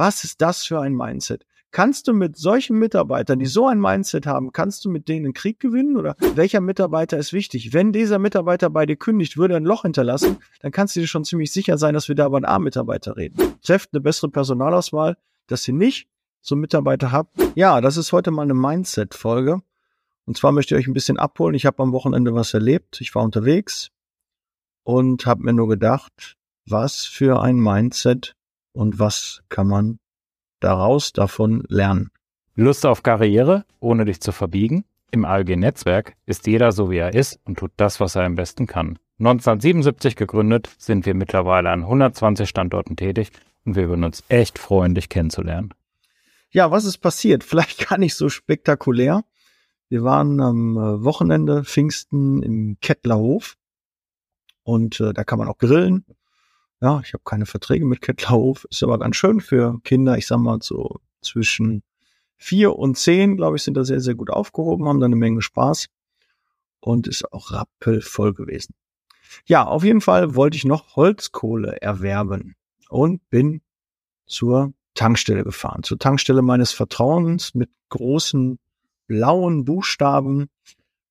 Was ist das für ein Mindset? Kannst du mit solchen Mitarbeitern, die so ein Mindset haben, kannst du mit denen einen Krieg gewinnen oder welcher Mitarbeiter ist wichtig? Wenn dieser Mitarbeiter bei dir kündigt, würde ein Loch hinterlassen, dann kannst du dir schon ziemlich sicher sein, dass wir da über einen A-Mitarbeiter reden. Trefft eine bessere Personalauswahl, dass ihr nicht so Mitarbeiter habt. Ja, das ist heute mal eine Mindset-Folge. Und zwar möchte ich euch ein bisschen abholen. Ich habe am Wochenende was erlebt. Ich war unterwegs und habe mir nur gedacht, was für ein Mindset und was kann man daraus davon lernen. Lust auf Karriere, ohne dich zu verbiegen? Im ALG-Netzwerk ist jeder so, wie er ist und tut das, was er am besten kann. 1977 gegründet, sind wir mittlerweile an 120 Standorten tätig und wir würden uns echt freuen, dich kennenzulernen. Ja, was ist passiert? Vielleicht gar nicht so spektakulär. Wir waren am äh, Wochenende Pfingsten im Kettlerhof und äh, da kann man auch grillen. Ja, ich habe keine Verträge mit Kettlerhof, ist aber ganz schön für Kinder. Ich sag mal so zwischen vier und zehn, glaube ich, sind da sehr, sehr gut aufgehoben, haben da eine Menge Spaß und ist auch rappelvoll gewesen. Ja, auf jeden Fall wollte ich noch Holzkohle erwerben und bin zur Tankstelle gefahren. Zur Tankstelle meines Vertrauens mit großen blauen Buchstaben.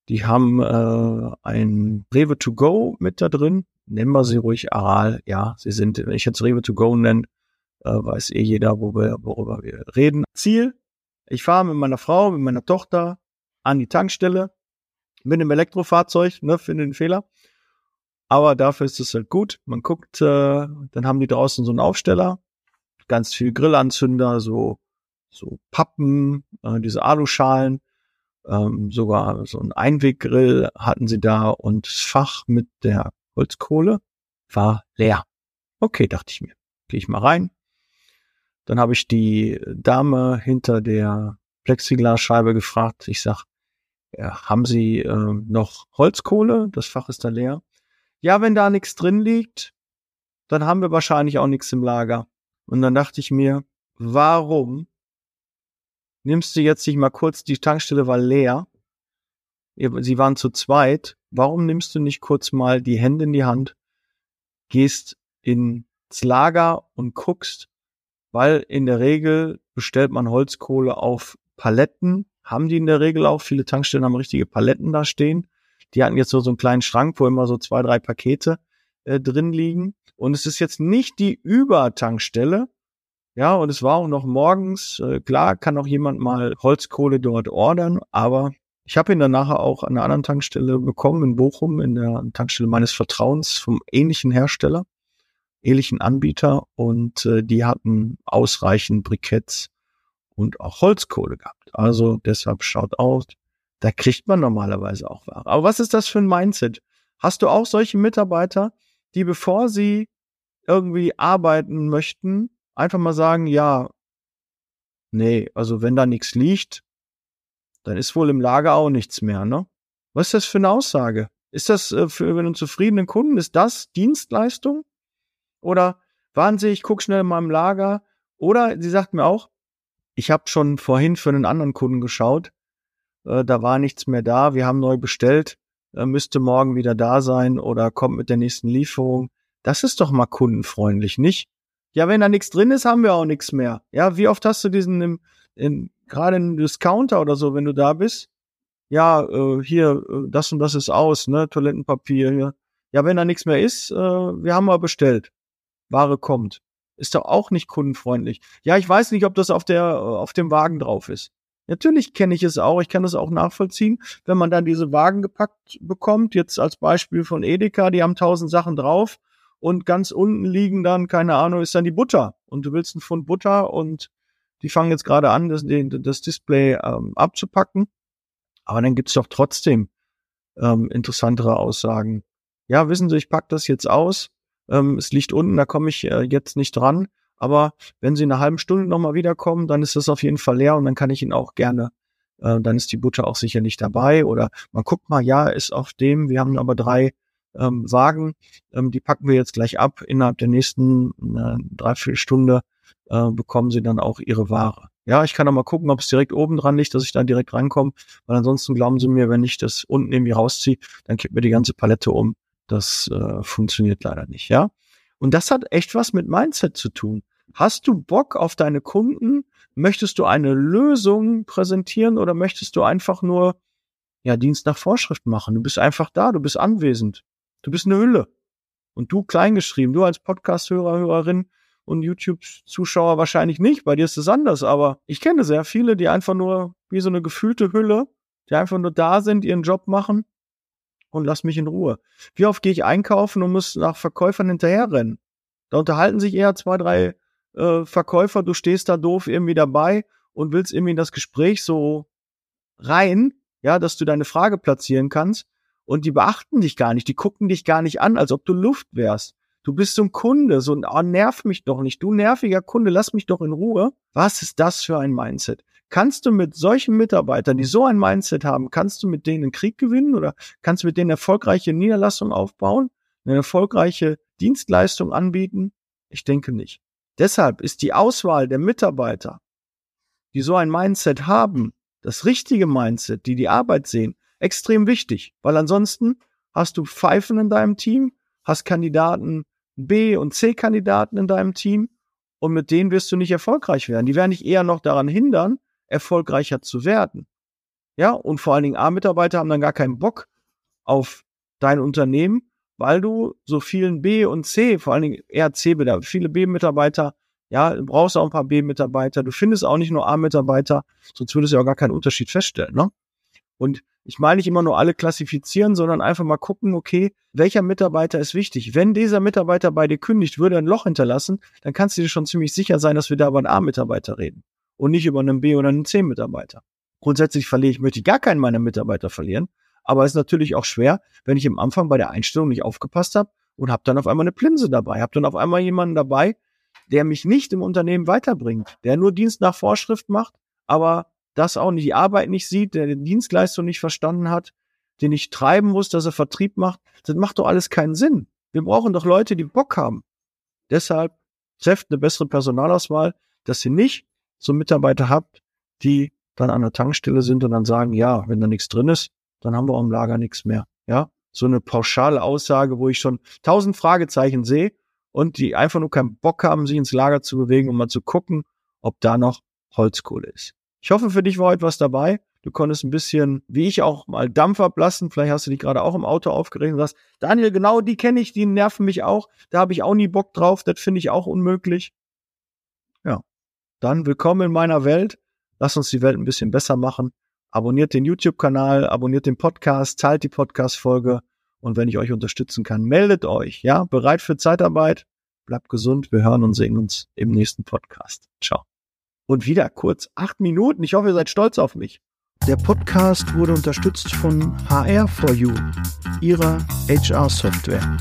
Die haben äh, ein Rewe to go mit da drin. Nennen wir sie ruhig Aral. Ja, sie sind, wenn ich jetzt Rewe to go nenne, äh, weiß eh jeder, wo wir, worüber wir reden. Ziel, ich fahre mit meiner Frau, mit meiner Tochter an die Tankstelle mit einem Elektrofahrzeug, ne, finde den Fehler. Aber dafür ist es halt gut. Man guckt, äh, dann haben die draußen so einen Aufsteller, ganz viel Grillanzünder, so, so Pappen, äh, diese Aluschalen, ähm, sogar so ein Einweggrill hatten sie da und Fach mit der Holzkohle war leer. Okay, dachte ich mir. Gehe ich mal rein. Dann habe ich die Dame hinter der Plexiglasscheibe gefragt. Ich sag, haben Sie äh, noch Holzkohle? Das Fach ist da leer. Ja, wenn da nichts drin liegt, dann haben wir wahrscheinlich auch nichts im Lager. Und dann dachte ich mir, warum nimmst du jetzt nicht mal kurz, die Tankstelle war leer, sie waren zu zweit, warum nimmst du nicht kurz mal die Hände in die Hand, gehst ins Lager und guckst, weil in der Regel bestellt man Holzkohle auf Paletten, haben die in der Regel auch, viele Tankstellen haben richtige Paletten da stehen. Die hatten jetzt so, so einen kleinen Schrank, wo immer so zwei, drei Pakete äh, drin liegen. Und es ist jetzt nicht die Übertankstelle, ja, und es war auch noch morgens. Äh, klar, kann auch jemand mal Holzkohle dort ordern, aber ich habe ihn dann nachher auch an einer anderen Tankstelle bekommen in Bochum, in der Tankstelle meines Vertrauens vom ähnlichen Hersteller, ähnlichen Anbieter und äh, die hatten ausreichend Briketts und auch Holzkohle gehabt. Also deshalb schaut aus, da kriegt man normalerweise auch Ware. Aber was ist das für ein Mindset? Hast du auch solche Mitarbeiter, die bevor sie irgendwie arbeiten möchten, einfach mal sagen, ja, nee, also wenn da nichts liegt, dann ist wohl im Lager auch nichts mehr, ne? Was ist das für eine Aussage? Ist das äh, für einen zufriedenen Kunden, ist das Dienstleistung? Oder waren Sie, ich gucke schnell in meinem Lager, oder sie sagt mir auch, ich habe schon vorhin für einen anderen Kunden geschaut, äh, da war nichts mehr da, wir haben neu bestellt, äh, müsste morgen wieder da sein oder kommt mit der nächsten Lieferung. Das ist doch mal kundenfreundlich, nicht? Ja, wenn da nichts drin ist, haben wir auch nichts mehr. Ja, wie oft hast du diesen im, in, gerade in Discounter oder so, wenn du da bist? Ja, äh, hier, äh, das und das ist aus, ne? Toilettenpapier hier. Ja, wenn da nichts mehr ist, äh, wir haben mal bestellt. Ware kommt. Ist doch auch nicht kundenfreundlich. Ja, ich weiß nicht, ob das auf der, auf dem Wagen drauf ist. Natürlich kenne ich es auch, ich kann das auch nachvollziehen, wenn man dann diese Wagen gepackt bekommt, jetzt als Beispiel von Edeka, die haben tausend Sachen drauf und ganz unten liegen dann, keine Ahnung, ist dann die Butter. Und du willst einen Pfund Butter und die fangen jetzt gerade an, das, das Display ähm, abzupacken. Aber dann gibt's doch trotzdem ähm, interessantere Aussagen. Ja, wissen Sie, ich pack das jetzt aus. Ähm, es liegt unten, da komme ich äh, jetzt nicht dran. Aber wenn Sie in einer halben Stunde nochmal wiederkommen, dann ist das auf jeden Fall leer und dann kann ich Ihnen auch gerne, äh, dann ist die Butter auch sicherlich dabei. Oder man guckt mal, ja, ist auf dem, wir haben aber drei ähm, Wagen, ähm, die packen wir jetzt gleich ab. Innerhalb der nächsten äh, dreiviertel Stunde äh, bekommen sie dann auch ihre Ware. Ja, ich kann auch mal gucken, ob es direkt oben dran liegt, dass ich da direkt rankomme, weil ansonsten glauben sie mir, wenn ich das unten irgendwie rausziehe, dann kippt mir die ganze Palette um. Das äh, funktioniert leider nicht, ja. Und das hat echt was mit Mindset zu tun. Hast du Bock auf deine Kunden? Möchtest du eine Lösung präsentieren oder möchtest du einfach nur ja, Dienst nach Vorschrift machen? Du bist einfach da, du bist anwesend. Du bist eine Hülle. Und du kleingeschrieben, du als Podcast-Hörer, Hörerin und YouTube-Zuschauer wahrscheinlich nicht, bei dir ist es anders, aber ich kenne sehr viele, die einfach nur wie so eine gefühlte Hülle, die einfach nur da sind, ihren Job machen und lass mich in Ruhe. Wie oft gehe ich einkaufen und muss nach Verkäufern hinterherrennen? Da unterhalten sich eher zwei, drei äh, Verkäufer, du stehst da doof irgendwie dabei und willst irgendwie in das Gespräch so rein, ja, dass du deine Frage platzieren kannst und die beachten dich gar nicht, die gucken dich gar nicht an, als ob du Luft wärst. Du bist so ein Kunde, so ein, oh, nerv mich doch nicht. Du nerviger Kunde, lass mich doch in Ruhe. Was ist das für ein Mindset? Kannst du mit solchen Mitarbeitern, die so ein Mindset haben, kannst du mit denen einen Krieg gewinnen oder kannst du mit denen erfolgreiche Niederlassung aufbauen, eine erfolgreiche Dienstleistung anbieten? Ich denke nicht. Deshalb ist die Auswahl der Mitarbeiter, die so ein Mindset haben, das richtige Mindset, die die Arbeit sehen, extrem wichtig, weil ansonsten hast du Pfeifen in deinem Team, hast Kandidaten B und C Kandidaten in deinem Team und mit denen wirst du nicht erfolgreich werden. Die werden dich eher noch daran hindern, erfolgreicher zu werden. Ja, und vor allen Dingen A-Mitarbeiter haben dann gar keinen Bock auf dein Unternehmen, weil du so vielen B und C, vor allen Dingen eher C, viele B-Mitarbeiter, ja, du brauchst auch ein paar B-Mitarbeiter, du findest auch nicht nur A-Mitarbeiter, sonst würdest du ja auch gar keinen Unterschied feststellen, ne? Und ich meine nicht immer nur alle klassifizieren, sondern einfach mal gucken, okay, welcher Mitarbeiter ist wichtig. Wenn dieser Mitarbeiter bei dir kündigt, würde ein Loch hinterlassen, dann kannst du dir schon ziemlich sicher sein, dass wir da über einen A-Mitarbeiter reden und nicht über einen B- oder einen C-Mitarbeiter. Grundsätzlich verliere ich, möchte ich gar keinen meiner Mitarbeiter verlieren, aber es ist natürlich auch schwer, wenn ich am Anfang bei der Einstellung nicht aufgepasst habe und habe dann auf einmal eine Plinse dabei, habe dann auf einmal jemanden dabei, der mich nicht im Unternehmen weiterbringt, der nur Dienst nach Vorschrift macht, aber das auch nicht, die Arbeit nicht sieht, der die Dienstleistung nicht verstanden hat, den ich treiben muss, dass er Vertrieb macht, das macht doch alles keinen Sinn. Wir brauchen doch Leute, die Bock haben. Deshalb trefft eine bessere Personalauswahl, dass ihr nicht so Mitarbeiter habt, die dann an der Tankstelle sind und dann sagen, ja, wenn da nichts drin ist, dann haben wir auch im Lager nichts mehr. Ja, so eine pauschale Aussage, wo ich schon tausend Fragezeichen sehe und die einfach nur keinen Bock haben, sich ins Lager zu bewegen, um mal zu gucken, ob da noch Holzkohle ist. Ich hoffe, für dich war heute was dabei. Du konntest ein bisschen, wie ich auch mal Dampf ablassen. Vielleicht hast du dich gerade auch im Auto aufgeregt und sagst, Daniel, genau die kenne ich, die nerven mich auch. Da habe ich auch nie Bock drauf. Das finde ich auch unmöglich. Ja, dann willkommen in meiner Welt. Lass uns die Welt ein bisschen besser machen. Abonniert den YouTube-Kanal, abonniert den Podcast, teilt die Podcast-Folge. Und wenn ich euch unterstützen kann, meldet euch. Ja, bereit für Zeitarbeit. Bleibt gesund. Wir hören und sehen uns im nächsten Podcast. Ciao und wieder kurz. Acht Minuten. Ich hoffe, ihr seid stolz auf mich. Der Podcast wurde unterstützt von HR4U, ihrer HR-Software.